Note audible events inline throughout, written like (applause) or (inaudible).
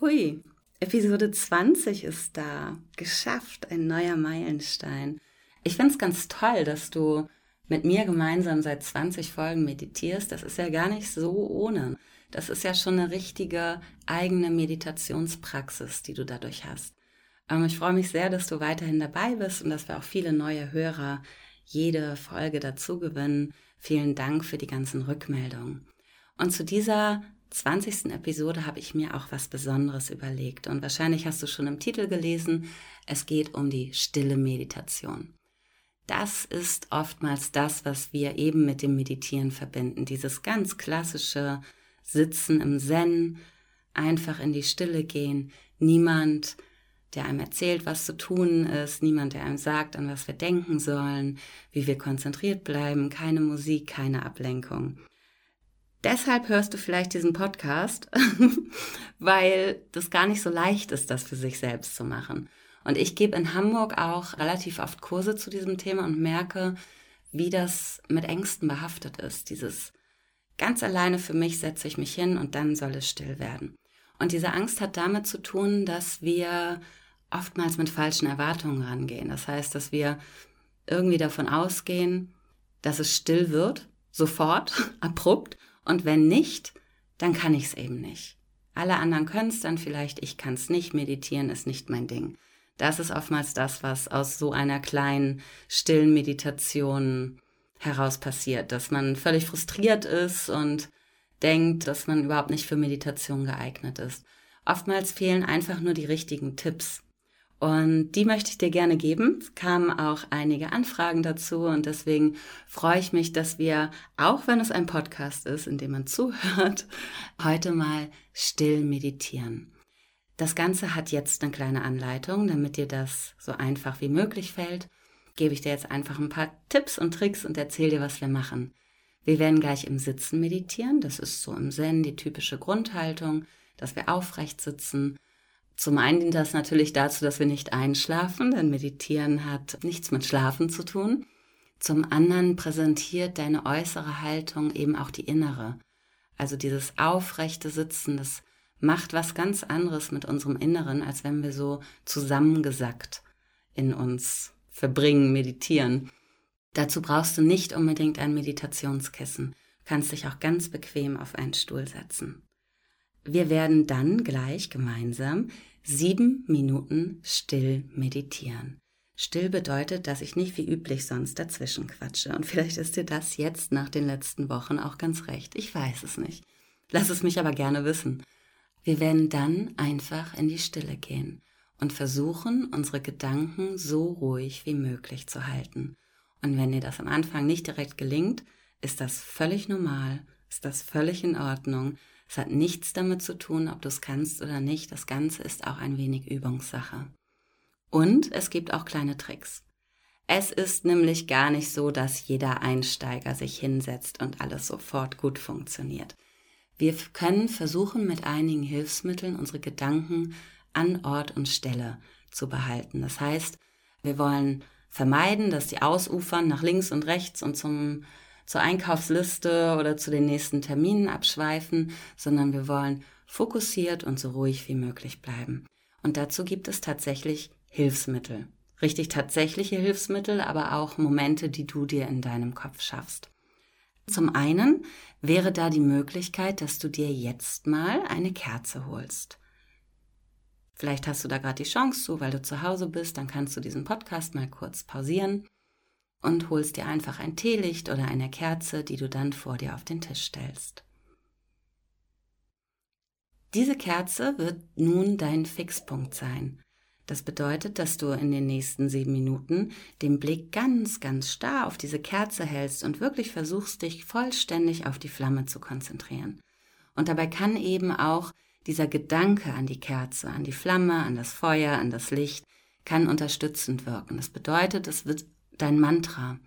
Hui, Episode 20 ist da. Geschafft, ein neuer Meilenstein. Ich finde es ganz toll, dass du mit mir gemeinsam seit 20 Folgen meditierst. Das ist ja gar nicht so ohne. Das ist ja schon eine richtige eigene Meditationspraxis, die du dadurch hast. Ähm, ich freue mich sehr, dass du weiterhin dabei bist und dass wir auch viele neue Hörer jede Folge dazu gewinnen. Vielen Dank für die ganzen Rückmeldungen. Und zu dieser 20. Episode habe ich mir auch was Besonderes überlegt und wahrscheinlich hast du schon im Titel gelesen, es geht um die stille Meditation. Das ist oftmals das, was wir eben mit dem Meditieren verbinden, dieses ganz klassische Sitzen im Zen, einfach in die Stille gehen, niemand, der einem erzählt, was zu tun ist, niemand, der einem sagt, an was wir denken sollen, wie wir konzentriert bleiben, keine Musik, keine Ablenkung. Deshalb hörst du vielleicht diesen Podcast, (laughs) weil das gar nicht so leicht ist, das für sich selbst zu machen. Und ich gebe in Hamburg auch relativ oft Kurse zu diesem Thema und merke, wie das mit Ängsten behaftet ist. Dieses ganz alleine für mich setze ich mich hin und dann soll es still werden. Und diese Angst hat damit zu tun, dass wir oftmals mit falschen Erwartungen rangehen. Das heißt, dass wir irgendwie davon ausgehen, dass es still wird, sofort, (laughs) abrupt und wenn nicht, dann kann ich es eben nicht. Alle anderen können es dann vielleicht, ich kann es nicht. Meditieren ist nicht mein Ding. Das ist oftmals das, was aus so einer kleinen, stillen Meditation heraus passiert, dass man völlig frustriert ist und denkt, dass man überhaupt nicht für Meditation geeignet ist. Oftmals fehlen einfach nur die richtigen Tipps. Und die möchte ich dir gerne geben. Es kamen auch einige Anfragen dazu und deswegen freue ich mich, dass wir, auch wenn es ein Podcast ist, in dem man zuhört, (laughs) heute mal still meditieren. Das Ganze hat jetzt eine kleine Anleitung, damit dir das so einfach wie möglich fällt. Gebe ich dir jetzt einfach ein paar Tipps und Tricks und erzähle dir, was wir machen. Wir werden gleich im Sitzen meditieren. Das ist so im Zen die typische Grundhaltung, dass wir aufrecht sitzen zum einen dient das natürlich dazu, dass wir nicht einschlafen, denn Meditieren hat nichts mit Schlafen zu tun. Zum anderen präsentiert deine äußere Haltung eben auch die innere. Also dieses aufrechte Sitzen, das macht was ganz anderes mit unserem Inneren, als wenn wir so zusammengesackt in uns verbringen, meditieren. Dazu brauchst du nicht unbedingt ein Meditationskissen. Du kannst dich auch ganz bequem auf einen Stuhl setzen. Wir werden dann gleich gemeinsam sieben Minuten still meditieren. Still bedeutet, dass ich nicht wie üblich sonst dazwischen quatsche. Und vielleicht ist dir das jetzt nach den letzten Wochen auch ganz recht. Ich weiß es nicht. Lass es mich aber gerne wissen. Wir werden dann einfach in die Stille gehen und versuchen, unsere Gedanken so ruhig wie möglich zu halten. Und wenn dir das am Anfang nicht direkt gelingt, ist das völlig normal, ist das völlig in Ordnung. Es hat nichts damit zu tun, ob du es kannst oder nicht. Das Ganze ist auch ein wenig Übungssache. Und es gibt auch kleine Tricks. Es ist nämlich gar nicht so, dass jeder Einsteiger sich hinsetzt und alles sofort gut funktioniert. Wir können versuchen, mit einigen Hilfsmitteln unsere Gedanken an Ort und Stelle zu behalten. Das heißt, wir wollen vermeiden, dass die ausufern nach links und rechts und zum zur Einkaufsliste oder zu den nächsten Terminen abschweifen, sondern wir wollen fokussiert und so ruhig wie möglich bleiben. Und dazu gibt es tatsächlich Hilfsmittel. Richtig tatsächliche Hilfsmittel, aber auch Momente, die du dir in deinem Kopf schaffst. Zum einen wäre da die Möglichkeit, dass du dir jetzt mal eine Kerze holst. Vielleicht hast du da gerade die Chance zu, weil du zu Hause bist, dann kannst du diesen Podcast mal kurz pausieren und holst dir einfach ein Teelicht oder eine Kerze, die du dann vor dir auf den Tisch stellst. Diese Kerze wird nun dein Fixpunkt sein. Das bedeutet, dass du in den nächsten sieben Minuten den Blick ganz, ganz starr auf diese Kerze hältst und wirklich versuchst, dich vollständig auf die Flamme zu konzentrieren. Und dabei kann eben auch dieser Gedanke an die Kerze, an die Flamme, an das Feuer, an das Licht, kann unterstützend wirken. Das bedeutet, es wird dein Mantra.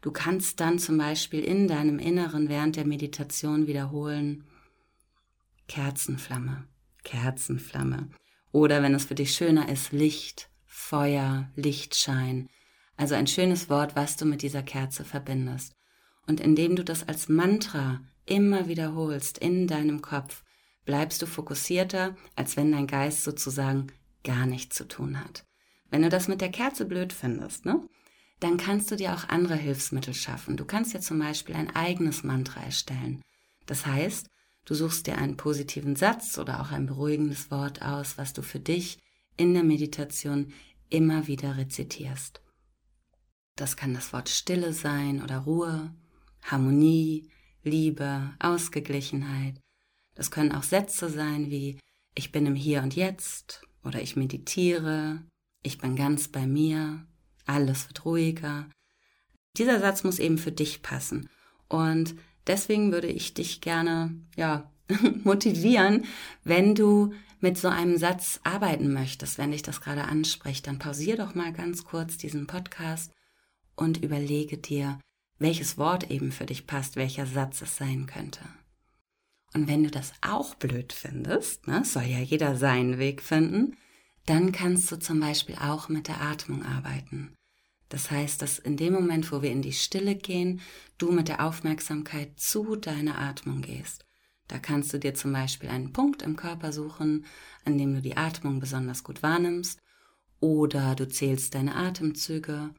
Du kannst dann zum Beispiel in deinem Inneren während der Meditation wiederholen, Kerzenflamme, Kerzenflamme. Oder wenn es für dich schöner ist, Licht, Feuer, Lichtschein. Also ein schönes Wort, was du mit dieser Kerze verbindest. Und indem du das als Mantra immer wiederholst in deinem Kopf, bleibst du fokussierter, als wenn dein Geist sozusagen gar nichts zu tun hat. Wenn du das mit der Kerze blöd findest, ne? Dann kannst du dir auch andere Hilfsmittel schaffen. Du kannst dir zum Beispiel ein eigenes Mantra erstellen. Das heißt, du suchst dir einen positiven Satz oder auch ein beruhigendes Wort aus, was du für dich in der Meditation immer wieder rezitierst. Das kann das Wort Stille sein oder Ruhe, Harmonie, Liebe, Ausgeglichenheit. Das können auch Sätze sein wie ich bin im Hier und Jetzt oder ich meditiere, ich bin ganz bei mir, alles wird ruhiger. Dieser Satz muss eben für dich passen. Und deswegen würde ich dich gerne, ja, (laughs) motivieren, wenn du mit so einem Satz arbeiten möchtest, wenn dich das gerade anspricht, dann pausier doch mal ganz kurz diesen Podcast und überlege dir, welches Wort eben für dich passt, welcher Satz es sein könnte. Und wenn du das auch blöd findest, ne, soll ja jeder seinen Weg finden, dann kannst du zum Beispiel auch mit der Atmung arbeiten. Das heißt, dass in dem Moment, wo wir in die Stille gehen, du mit der Aufmerksamkeit zu deiner Atmung gehst. Da kannst du dir zum Beispiel einen Punkt im Körper suchen, an dem du die Atmung besonders gut wahrnimmst, oder du zählst deine Atemzüge,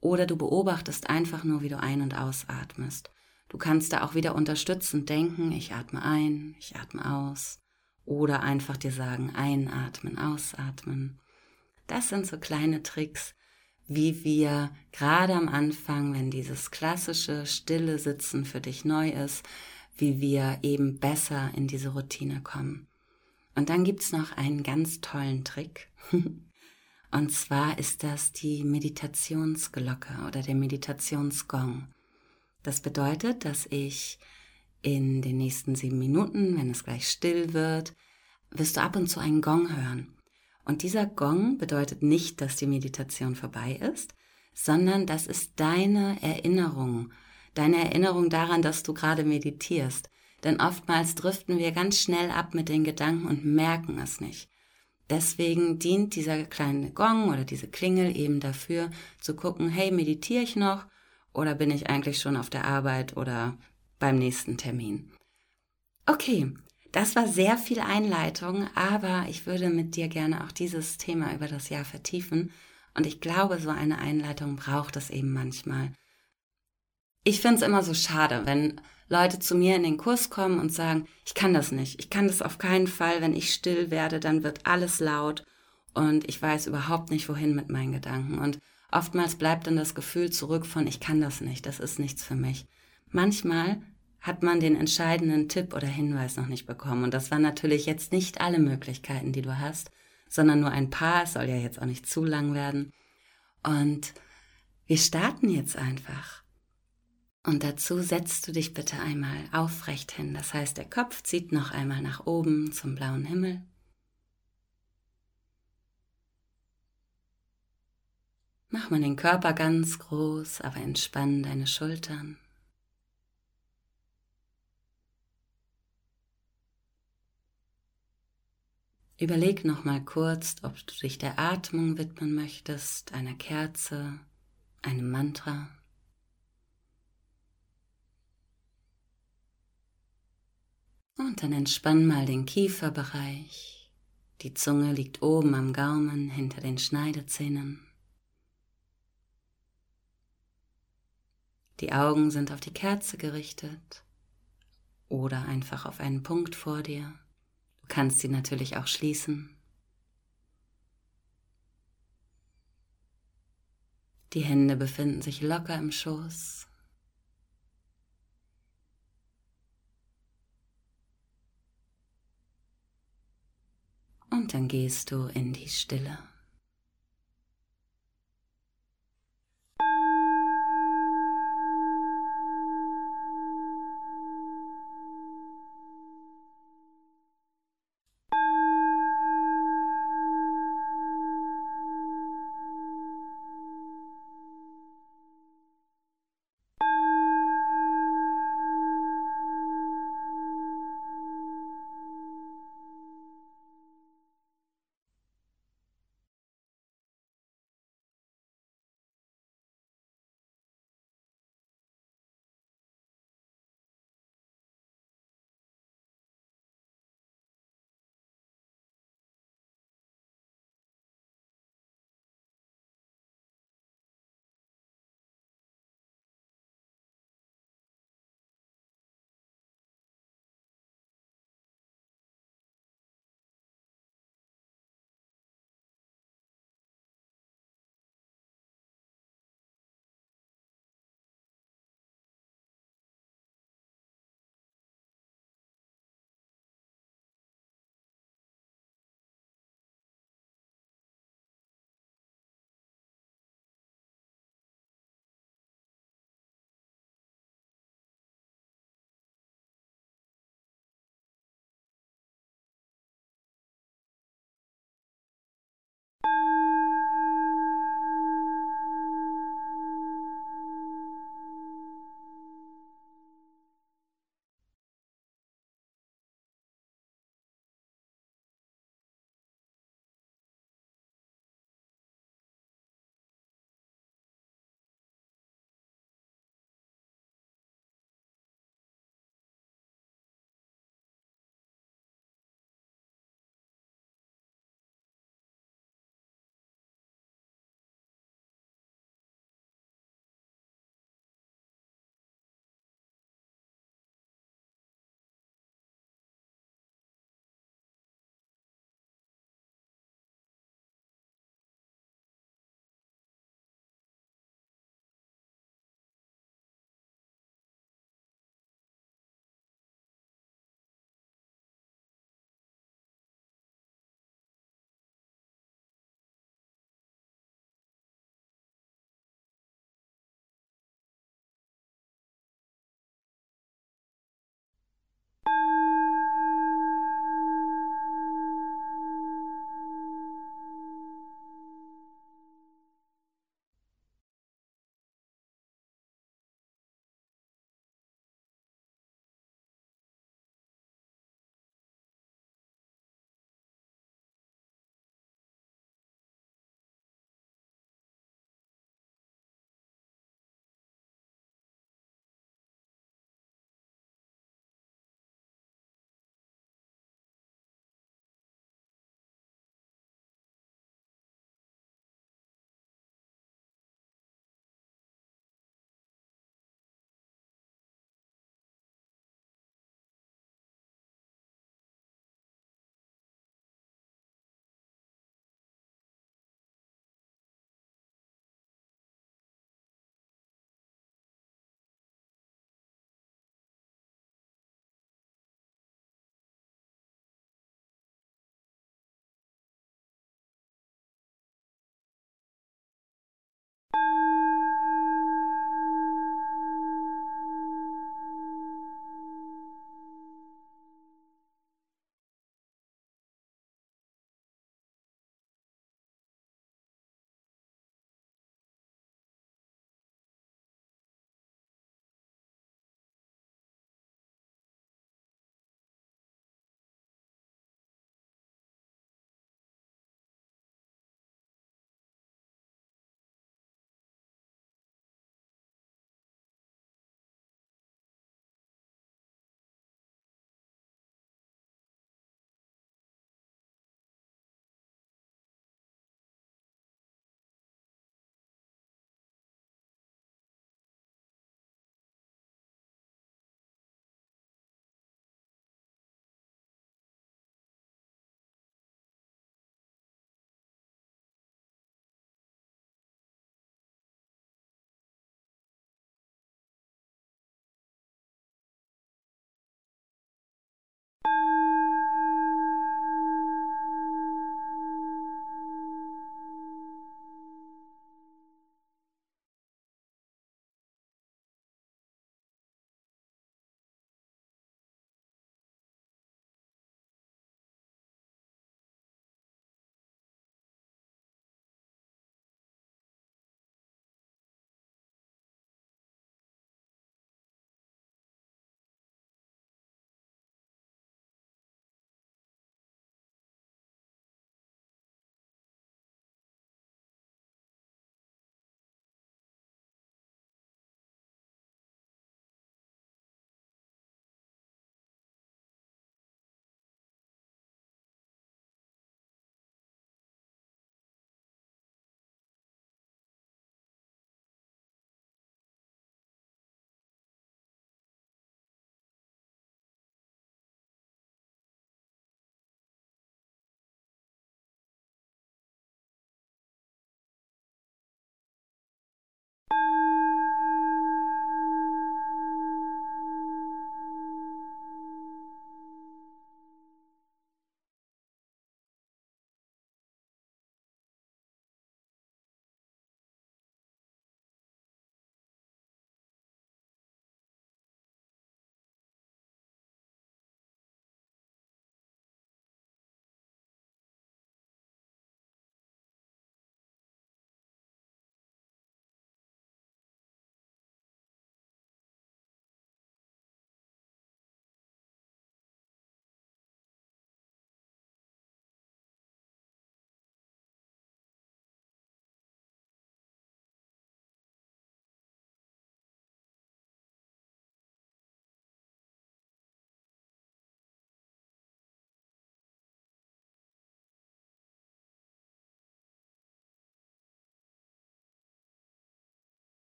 oder du beobachtest einfach nur, wie du ein- und ausatmest. Du kannst da auch wieder unterstützend denken, ich atme ein, ich atme aus, oder einfach dir sagen, einatmen, ausatmen. Das sind so kleine Tricks, wie wir gerade am Anfang, wenn dieses klassische stille Sitzen für dich neu ist, wie wir eben besser in diese Routine kommen. Und dann gibt's noch einen ganz tollen Trick. (laughs) Und zwar ist das die Meditationsglocke oder der Meditationsgong. Das bedeutet, dass ich in den nächsten sieben Minuten, wenn es gleich still wird, wirst du ab und zu einen Gong hören. Und dieser Gong bedeutet nicht, dass die Meditation vorbei ist, sondern das ist deine Erinnerung, deine Erinnerung daran, dass du gerade meditierst. Denn oftmals driften wir ganz schnell ab mit den Gedanken und merken es nicht. Deswegen dient dieser kleine Gong oder diese Klingel eben dafür zu gucken, hey, meditiere ich noch oder bin ich eigentlich schon auf der Arbeit oder beim nächsten Termin? Okay, das war sehr viel Einleitung, aber ich würde mit dir gerne auch dieses Thema über das Jahr vertiefen und ich glaube, so eine Einleitung braucht es eben manchmal. Ich finde es immer so schade, wenn Leute zu mir in den Kurs kommen und sagen, ich kann das nicht, ich kann das auf keinen Fall, wenn ich still werde, dann wird alles laut und ich weiß überhaupt nicht, wohin mit meinen Gedanken. Und oftmals bleibt dann das Gefühl zurück von, ich kann das nicht, das ist nichts für mich. Manchmal hat man den entscheidenden Tipp oder Hinweis noch nicht bekommen. Und das waren natürlich jetzt nicht alle Möglichkeiten, die du hast, sondern nur ein paar. Es soll ja jetzt auch nicht zu lang werden. Und wir starten jetzt einfach. Und dazu setzt du dich bitte einmal aufrecht hin. Das heißt, der Kopf zieht noch einmal nach oben zum blauen Himmel. Mach mal den Körper ganz groß, aber entspann deine Schultern. Überleg noch mal kurz, ob du dich der Atmung widmen möchtest, einer Kerze, einem Mantra. Und dann entspann mal den Kieferbereich. Die Zunge liegt oben am Gaumen hinter den Schneidezähnen. Die Augen sind auf die Kerze gerichtet oder einfach auf einen Punkt vor dir. Kannst sie natürlich auch schließen. Die Hände befinden sich locker im Schoß. und dann gehst du in die Stille.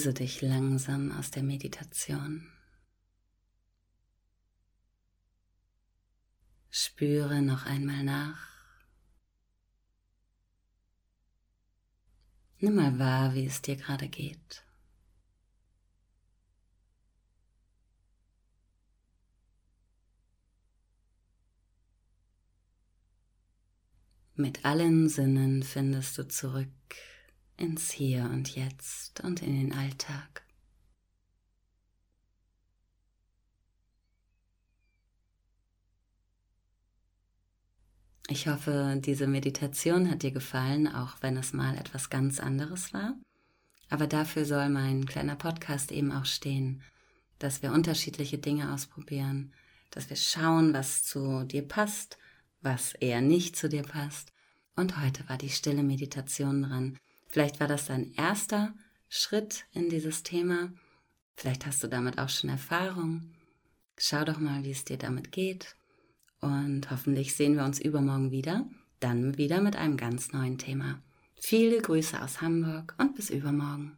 Löse dich langsam aus der Meditation. Spüre noch einmal nach. Nimm mal wahr, wie es dir gerade geht. Mit allen Sinnen findest du zurück ins Hier und Jetzt und in den Alltag. Ich hoffe, diese Meditation hat dir gefallen, auch wenn es mal etwas ganz anderes war. Aber dafür soll mein kleiner Podcast eben auch stehen, dass wir unterschiedliche Dinge ausprobieren, dass wir schauen, was zu dir passt was eher nicht zu dir passt. Und heute war die stille Meditation dran. Vielleicht war das dein erster Schritt in dieses Thema. Vielleicht hast du damit auch schon Erfahrung. Schau doch mal, wie es dir damit geht. Und hoffentlich sehen wir uns übermorgen wieder, dann wieder mit einem ganz neuen Thema. Viele Grüße aus Hamburg und bis übermorgen.